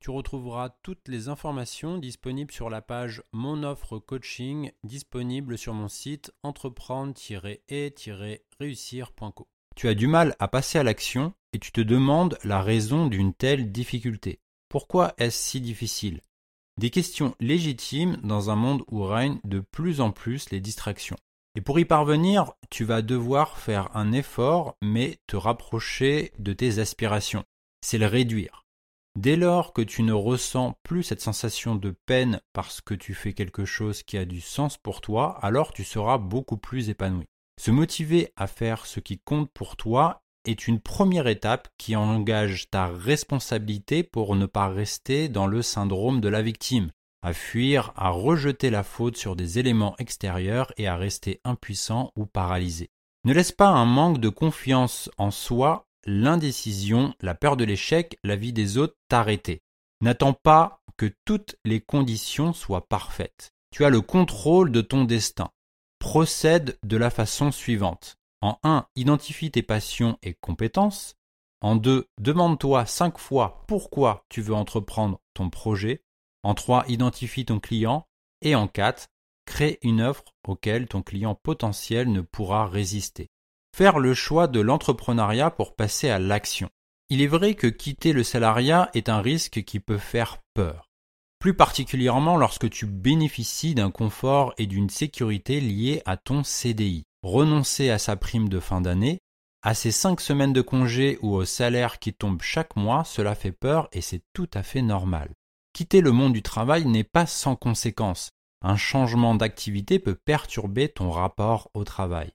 Tu retrouveras toutes les informations disponibles sur la page Mon offre coaching disponible sur mon site entreprendre-et-réussir.co. Tu as du mal à passer à l'action et tu te demandes la raison d'une telle difficulté. Pourquoi est-ce si difficile? Des questions légitimes dans un monde où règnent de plus en plus les distractions. Et pour y parvenir, tu vas devoir faire un effort, mais te rapprocher de tes aspirations. C'est le réduire. Dès lors que tu ne ressens plus cette sensation de peine parce que tu fais quelque chose qui a du sens pour toi, alors tu seras beaucoup plus épanoui. Se motiver à faire ce qui compte pour toi est une première étape qui engage ta responsabilité pour ne pas rester dans le syndrome de la victime, à fuir, à rejeter la faute sur des éléments extérieurs et à rester impuissant ou paralysé. Ne laisse pas un manque de confiance en soi, l'indécision, la peur de l'échec, la vie des autres t'arrêter. N'attends pas que toutes les conditions soient parfaites. Tu as le contrôle de ton destin procède de la façon suivante. En 1, identifie tes passions et compétences. En 2, demande-toi 5 fois pourquoi tu veux entreprendre ton projet. En 3, identifie ton client. Et en 4, crée une offre auquel ton client potentiel ne pourra résister. Faire le choix de l'entrepreneuriat pour passer à l'action. Il est vrai que quitter le salariat est un risque qui peut faire peur plus particulièrement lorsque tu bénéficies d'un confort et d'une sécurité liés à ton CDI. Renoncer à sa prime de fin d'année, à ses cinq semaines de congé ou au salaire qui tombe chaque mois, cela fait peur et c'est tout à fait normal. Quitter le monde du travail n'est pas sans conséquences. Un changement d'activité peut perturber ton rapport au travail.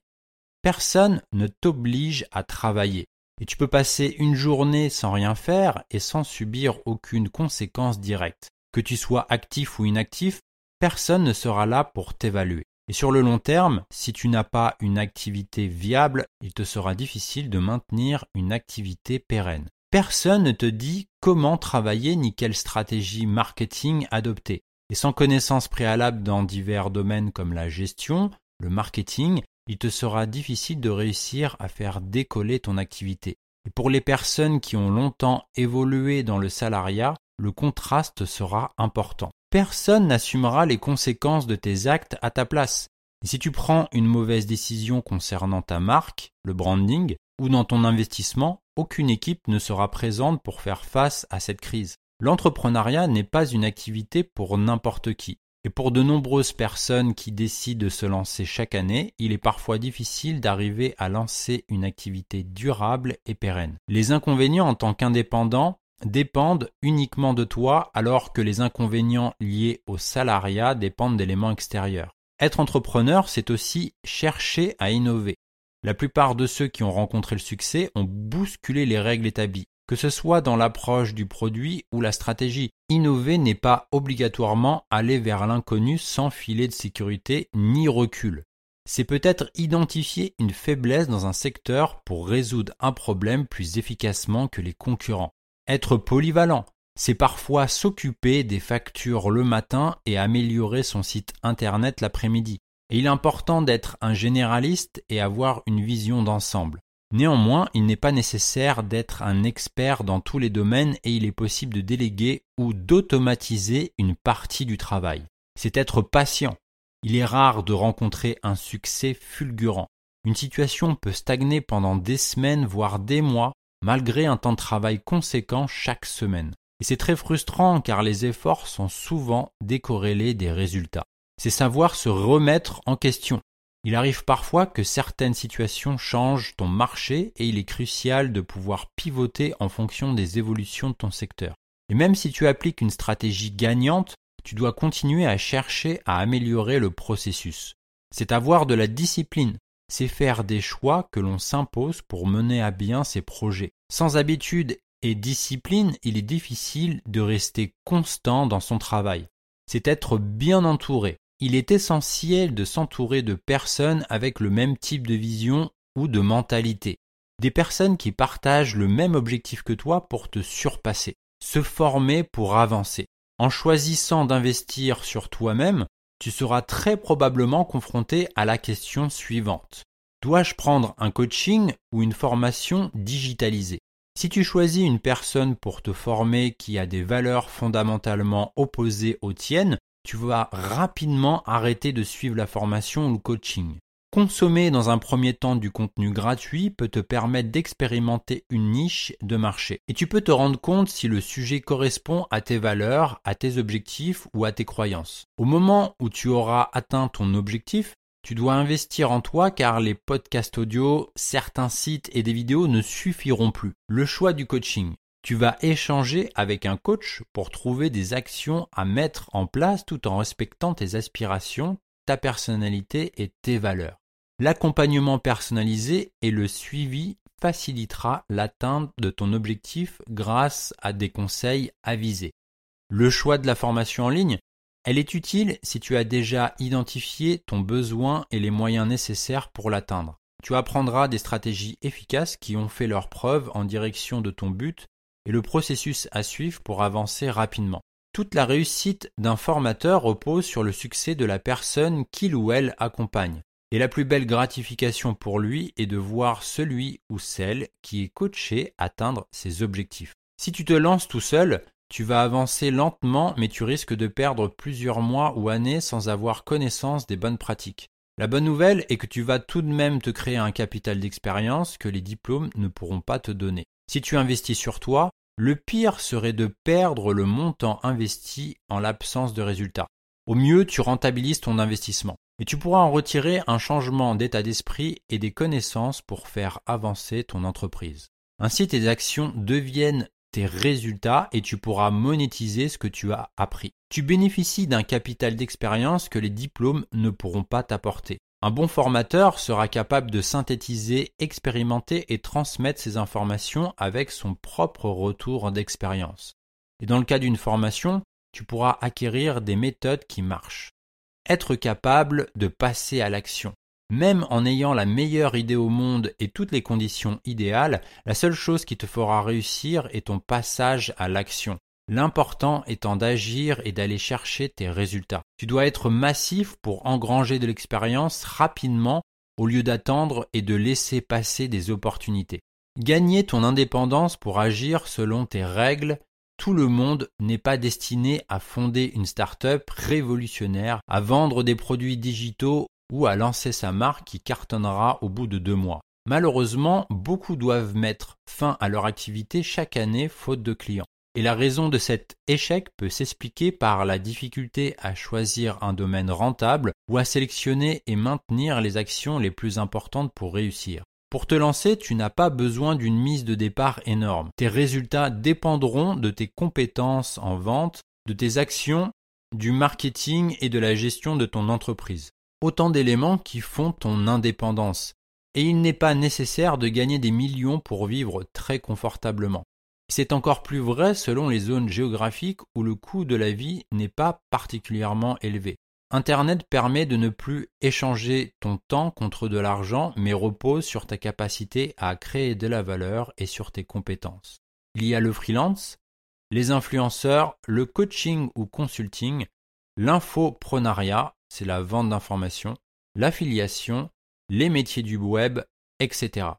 Personne ne t'oblige à travailler. Et tu peux passer une journée sans rien faire et sans subir aucune conséquence directe. Que tu sois actif ou inactif, personne ne sera là pour t'évaluer. Et sur le long terme, si tu n'as pas une activité viable, il te sera difficile de maintenir une activité pérenne. Personne ne te dit comment travailler ni quelle stratégie marketing adopter. Et sans connaissance préalable dans divers domaines comme la gestion, le marketing, il te sera difficile de réussir à faire décoller ton activité. Et pour les personnes qui ont longtemps évolué dans le salariat, le contraste sera important. Personne n'assumera les conséquences de tes actes à ta place. Et si tu prends une mauvaise décision concernant ta marque, le branding, ou dans ton investissement, aucune équipe ne sera présente pour faire face à cette crise. L'entrepreneuriat n'est pas une activité pour n'importe qui. Et pour de nombreuses personnes qui décident de se lancer chaque année, il est parfois difficile d'arriver à lancer une activité durable et pérenne. Les inconvénients en tant qu'indépendant dépendent uniquement de toi alors que les inconvénients liés au salariat dépendent d'éléments extérieurs. Être entrepreneur, c'est aussi chercher à innover. La plupart de ceux qui ont rencontré le succès ont bousculé les règles établies, que ce soit dans l'approche du produit ou la stratégie. Innover n'est pas obligatoirement aller vers l'inconnu sans filet de sécurité ni recul. C'est peut-être identifier une faiblesse dans un secteur pour résoudre un problème plus efficacement que les concurrents. Être polyvalent, c'est parfois s'occuper des factures le matin et améliorer son site internet l'après-midi. Et il est important d'être un généraliste et avoir une vision d'ensemble. Néanmoins, il n'est pas nécessaire d'être un expert dans tous les domaines et il est possible de déléguer ou d'automatiser une partie du travail. C'est être patient. Il est rare de rencontrer un succès fulgurant. Une situation peut stagner pendant des semaines, voire des mois, malgré un temps de travail conséquent chaque semaine. Et c'est très frustrant car les efforts sont souvent décorrélés des résultats. C'est savoir se remettre en question. Il arrive parfois que certaines situations changent ton marché et il est crucial de pouvoir pivoter en fonction des évolutions de ton secteur. Et même si tu appliques une stratégie gagnante, tu dois continuer à chercher à améliorer le processus. C'est avoir de la discipline, c'est faire des choix que l'on s'impose pour mener à bien ses projets. Sans habitude et discipline, il est difficile de rester constant dans son travail. C'est être bien entouré. Il est essentiel de s'entourer de personnes avec le même type de vision ou de mentalité. Des personnes qui partagent le même objectif que toi pour te surpasser. Se former pour avancer. En choisissant d'investir sur toi-même, tu seras très probablement confronté à la question suivante. Dois-je prendre un coaching ou une formation digitalisée? Si tu choisis une personne pour te former qui a des valeurs fondamentalement opposées aux tiennes, tu vas rapidement arrêter de suivre la formation ou le coaching. Consommer dans un premier temps du contenu gratuit peut te permettre d'expérimenter une niche de marché. Et tu peux te rendre compte si le sujet correspond à tes valeurs, à tes objectifs ou à tes croyances. Au moment où tu auras atteint ton objectif, tu dois investir en toi car les podcasts audio, certains sites et des vidéos ne suffiront plus. Le choix du coaching. Tu vas échanger avec un coach pour trouver des actions à mettre en place tout en respectant tes aspirations, ta personnalité et tes valeurs. L'accompagnement personnalisé et le suivi facilitera l'atteinte de ton objectif grâce à des conseils avisés. Le choix de la formation en ligne, elle est utile si tu as déjà identifié ton besoin et les moyens nécessaires pour l'atteindre. Tu apprendras des stratégies efficaces qui ont fait leur preuve en direction de ton but et le processus à suivre pour avancer rapidement. Toute la réussite d'un formateur repose sur le succès de la personne qu'il ou elle accompagne. Et la plus belle gratification pour lui est de voir celui ou celle qui est coaché atteindre ses objectifs. Si tu te lances tout seul, tu vas avancer lentement mais tu risques de perdre plusieurs mois ou années sans avoir connaissance des bonnes pratiques. La bonne nouvelle est que tu vas tout de même te créer un capital d'expérience que les diplômes ne pourront pas te donner. Si tu investis sur toi, le pire serait de perdre le montant investi en l'absence de résultats. Au mieux, tu rentabilises ton investissement. Et tu pourras en retirer un changement d'état d'esprit et des connaissances pour faire avancer ton entreprise. Ainsi, tes actions deviennent tes résultats et tu pourras monétiser ce que tu as appris. Tu bénéficies d'un capital d'expérience que les diplômes ne pourront pas t'apporter. Un bon formateur sera capable de synthétiser, expérimenter et transmettre ces informations avec son propre retour d'expérience. Et dans le cas d'une formation, tu pourras acquérir des méthodes qui marchent être capable de passer à l'action. Même en ayant la meilleure idée au monde et toutes les conditions idéales, la seule chose qui te fera réussir est ton passage à l'action. L'important étant d'agir et d'aller chercher tes résultats. Tu dois être massif pour engranger de l'expérience rapidement au lieu d'attendre et de laisser passer des opportunités. Gagner ton indépendance pour agir selon tes règles tout le monde n'est pas destiné à fonder une start-up révolutionnaire, à vendre des produits digitaux ou à lancer sa marque qui cartonnera au bout de deux mois. Malheureusement, beaucoup doivent mettre fin à leur activité chaque année faute de clients. Et la raison de cet échec peut s'expliquer par la difficulté à choisir un domaine rentable ou à sélectionner et maintenir les actions les plus importantes pour réussir. Pour te lancer, tu n'as pas besoin d'une mise de départ énorme. Tes résultats dépendront de tes compétences en vente, de tes actions, du marketing et de la gestion de ton entreprise. Autant d'éléments qui font ton indépendance. Et il n'est pas nécessaire de gagner des millions pour vivre très confortablement. C'est encore plus vrai selon les zones géographiques où le coût de la vie n'est pas particulièrement élevé. Internet permet de ne plus échanger ton temps contre de l'argent, mais repose sur ta capacité à créer de la valeur et sur tes compétences. Il y a le freelance, les influenceurs, le coaching ou consulting, l'infoprenariat, c'est la vente d'informations, l'affiliation, les métiers du web, etc.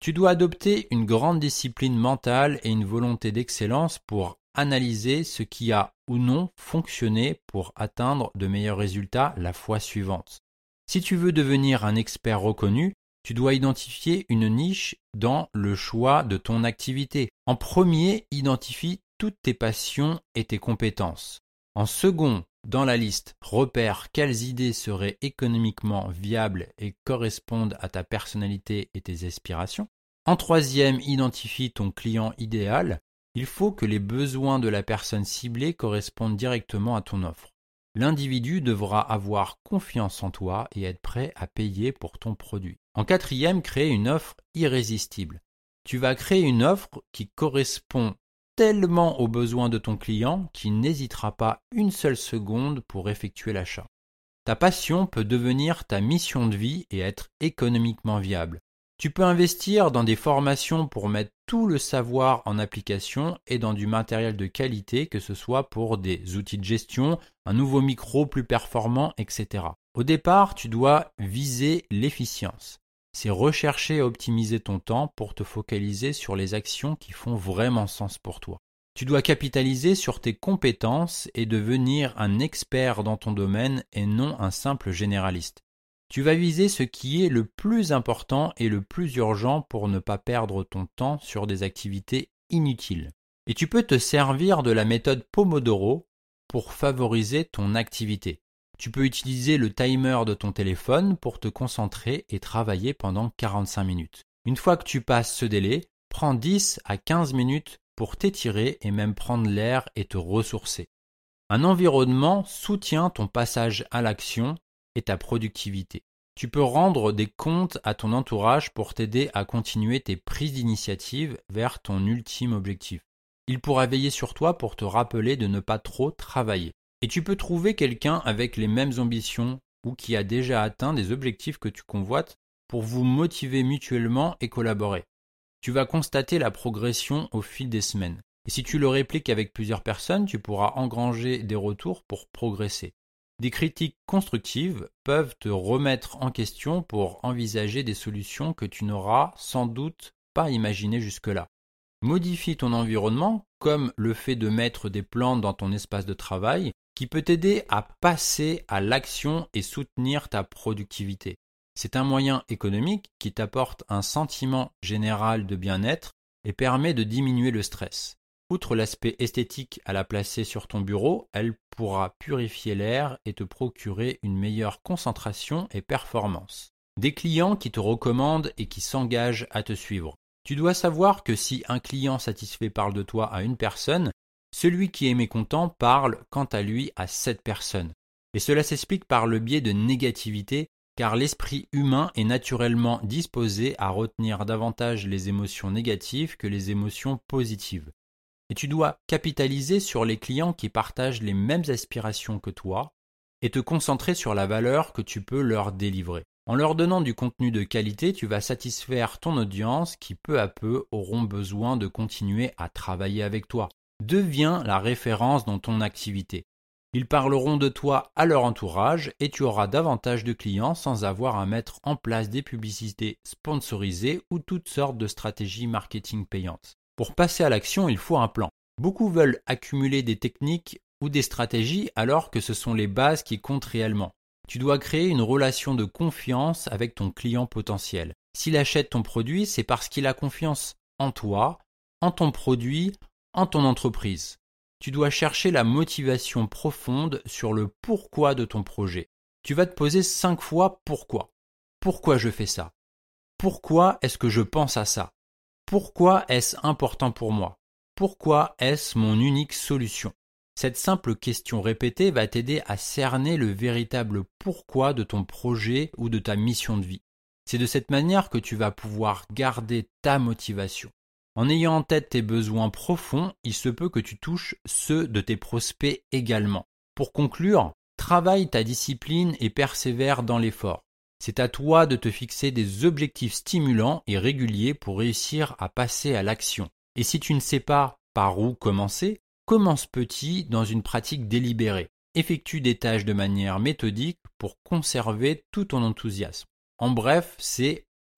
Tu dois adopter une grande discipline mentale et une volonté d'excellence pour analyser ce qui a ou non fonctionné pour atteindre de meilleurs résultats la fois suivante. Si tu veux devenir un expert reconnu, tu dois identifier une niche dans le choix de ton activité. En premier, identifie toutes tes passions et tes compétences. En second, dans la liste, repère quelles idées seraient économiquement viables et correspondent à ta personnalité et tes aspirations. En troisième, identifie ton client idéal. Il faut que les besoins de la personne ciblée correspondent directement à ton offre. L'individu devra avoir confiance en toi et être prêt à payer pour ton produit. En quatrième, crée une offre irrésistible. Tu vas créer une offre qui correspond tellement aux besoins de ton client qu'il n'hésitera pas une seule seconde pour effectuer l'achat. Ta passion peut devenir ta mission de vie et être économiquement viable. Tu peux investir dans des formations pour mettre tout le savoir en application et dans du matériel de qualité, que ce soit pour des outils de gestion, un nouveau micro plus performant, etc. Au départ, tu dois viser l'efficience c'est rechercher et optimiser ton temps pour te focaliser sur les actions qui font vraiment sens pour toi. Tu dois capitaliser sur tes compétences et devenir un expert dans ton domaine et non un simple généraliste. Tu vas viser ce qui est le plus important et le plus urgent pour ne pas perdre ton temps sur des activités inutiles. Et tu peux te servir de la méthode Pomodoro pour favoriser ton activité. Tu peux utiliser le timer de ton téléphone pour te concentrer et travailler pendant 45 minutes. Une fois que tu passes ce délai, prends 10 à 15 minutes pour t'étirer et même prendre l'air et te ressourcer. Un environnement soutient ton passage à l'action et ta productivité. Tu peux rendre des comptes à ton entourage pour t'aider à continuer tes prises d'initiative vers ton ultime objectif. Il pourra veiller sur toi pour te rappeler de ne pas trop travailler. Et tu peux trouver quelqu'un avec les mêmes ambitions ou qui a déjà atteint des objectifs que tu convoites pour vous motiver mutuellement et collaborer. Tu vas constater la progression au fil des semaines. Et si tu le répliques avec plusieurs personnes, tu pourras engranger des retours pour progresser. Des critiques constructives peuvent te remettre en question pour envisager des solutions que tu n'auras sans doute pas imaginées jusque-là. Modifie ton environnement, comme le fait de mettre des plantes dans ton espace de travail, qui peut t'aider à passer à l'action et soutenir ta productivité. C'est un moyen économique qui t'apporte un sentiment général de bien-être et permet de diminuer le stress. Outre l'aspect esthétique à la placer sur ton bureau, elle pourra purifier l'air et te procurer une meilleure concentration et performance. Des clients qui te recommandent et qui s'engagent à te suivre. Tu dois savoir que si un client satisfait parle de toi à une personne, celui qui est mécontent parle quant à lui à cette personne. Et cela s'explique par le biais de négativité, car l'esprit humain est naturellement disposé à retenir davantage les émotions négatives que les émotions positives. Et tu dois capitaliser sur les clients qui partagent les mêmes aspirations que toi et te concentrer sur la valeur que tu peux leur délivrer. En leur donnant du contenu de qualité, tu vas satisfaire ton audience qui peu à peu auront besoin de continuer à travailler avec toi. Deviens la référence dans ton activité. Ils parleront de toi à leur entourage et tu auras davantage de clients sans avoir à mettre en place des publicités sponsorisées ou toutes sortes de stratégies marketing payantes. Pour passer à l'action, il faut un plan. Beaucoup veulent accumuler des techniques ou des stratégies alors que ce sont les bases qui comptent réellement. Tu dois créer une relation de confiance avec ton client potentiel. S'il achète ton produit, c'est parce qu'il a confiance en toi, en ton produit, en ton entreprise. Tu dois chercher la motivation profonde sur le pourquoi de ton projet. Tu vas te poser cinq fois pourquoi. Pourquoi je fais ça? Pourquoi est-ce que je pense à ça? Pourquoi est-ce important pour moi? Pourquoi est-ce mon unique solution? Cette simple question répétée va t'aider à cerner le véritable pourquoi de ton projet ou de ta mission de vie. C'est de cette manière que tu vas pouvoir garder ta motivation. En ayant en tête tes besoins profonds, il se peut que tu touches ceux de tes prospects également. Pour conclure, travaille ta discipline et persévère dans l'effort. C'est à toi de te fixer des objectifs stimulants et réguliers pour réussir à passer à l'action. Et si tu ne sais pas par où commencer, commence petit dans une pratique délibérée. Effectue des tâches de manière méthodique pour conserver tout ton enthousiasme. En bref, c'est